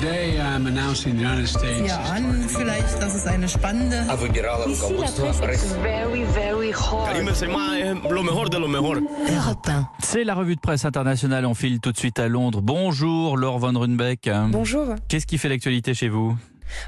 Today I'm announcing the United States. Ja, an vielleicht, dass es eine spannende. Ici, la presse est very, very hot. lo mejor de lo mejor. Europe 1. C'est la revue de presse internationale. On file tout de suite à Londres. Bonjour, Laure Van Runbeck. Bonjour. Qu'est-ce qui fait l'actualité chez vous?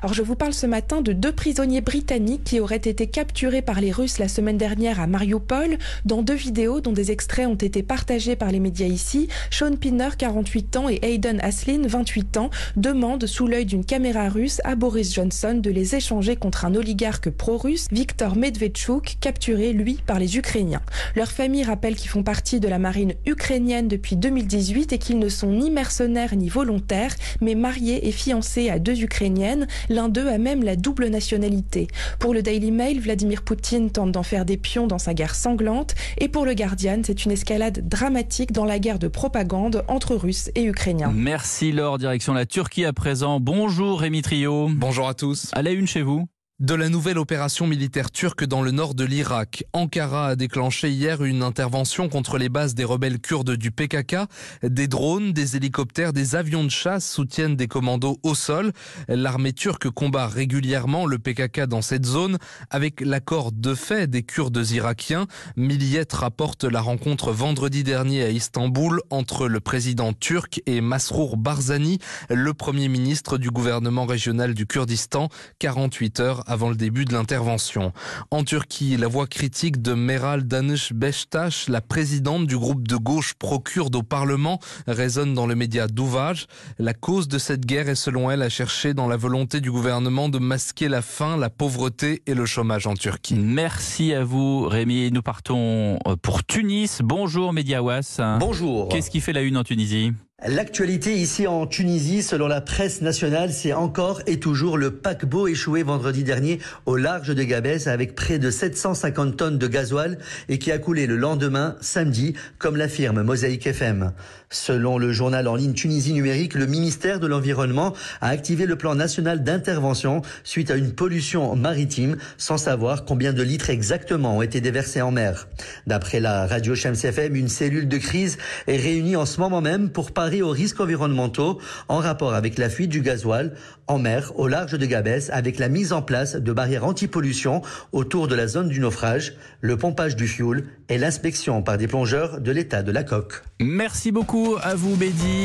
Alors je vous parle ce matin de deux prisonniers britanniques qui auraient été capturés par les Russes la semaine dernière à Mariupol. Dans deux vidéos dont des extraits ont été partagés par les médias ici, Sean Pinner, 48 ans, et Hayden Aslin, 28 ans, demandent sous l'œil d'une caméra russe à Boris Johnson de les échanger contre un oligarque pro-russe, Viktor Medvedchuk, capturé, lui, par les Ukrainiens. Leur famille rappelle qu'ils font partie de la marine ukrainienne depuis 2018 et qu'ils ne sont ni mercenaires ni volontaires, mais mariés et fiancés à deux Ukrainiennes. L'un d'eux a même la double nationalité. Pour le Daily Mail, Vladimir Poutine tente d'en faire des pions dans sa guerre sanglante. Et pour le Guardian, c'est une escalade dramatique dans la guerre de propagande entre Russes et Ukrainiens. Merci Laure, direction la Turquie à présent. Bonjour Rémi Trio. Bonjour à tous. À la une chez vous de la nouvelle opération militaire turque dans le nord de l'Irak. Ankara a déclenché hier une intervention contre les bases des rebelles kurdes du PKK. Des drones, des hélicoptères, des avions de chasse soutiennent des commandos au sol. L'armée turque combat régulièrement le PKK dans cette zone avec l'accord de fait des Kurdes irakiens. Milliette rapporte la rencontre vendredi dernier à Istanbul entre le président turc et Masrour Barzani, le premier ministre du gouvernement régional du Kurdistan, 48 heures avant le début de l'intervention. En Turquie, la voix critique de Meral Danış Beştaş, la présidente du groupe de gauche pro-kurde au Parlement, résonne dans le média Duvaj. La cause de cette guerre est selon elle à chercher dans la volonté du gouvernement de masquer la faim, la pauvreté et le chômage en Turquie. Merci à vous Rémi. Nous partons pour Tunis. Bonjour Mediawas. Bonjour. Qu'est-ce qui fait la une en Tunisie? L'actualité ici en Tunisie, selon la presse nationale, c'est encore et toujours le paquebot échoué vendredi dernier au large de Gabès avec près de 750 tonnes de gasoil et qui a coulé le lendemain, samedi, comme l'affirme Mosaïque FM. Selon le journal en ligne Tunisie numérique, le ministère de l'Environnement a activé le plan national d'intervention suite à une pollution maritime sans savoir combien de litres exactement ont été déversés en mer. D'après la radio Shams FM, une cellule de crise est réunie en ce moment même pour aux risques environnementaux en rapport avec la fuite du gasoil en mer au large de Gabès avec la mise en place de barrières anti-pollution autour de la zone du naufrage, le pompage du fioul et l'inspection par des plongeurs de l'état de la coque. Merci beaucoup à vous Bédi.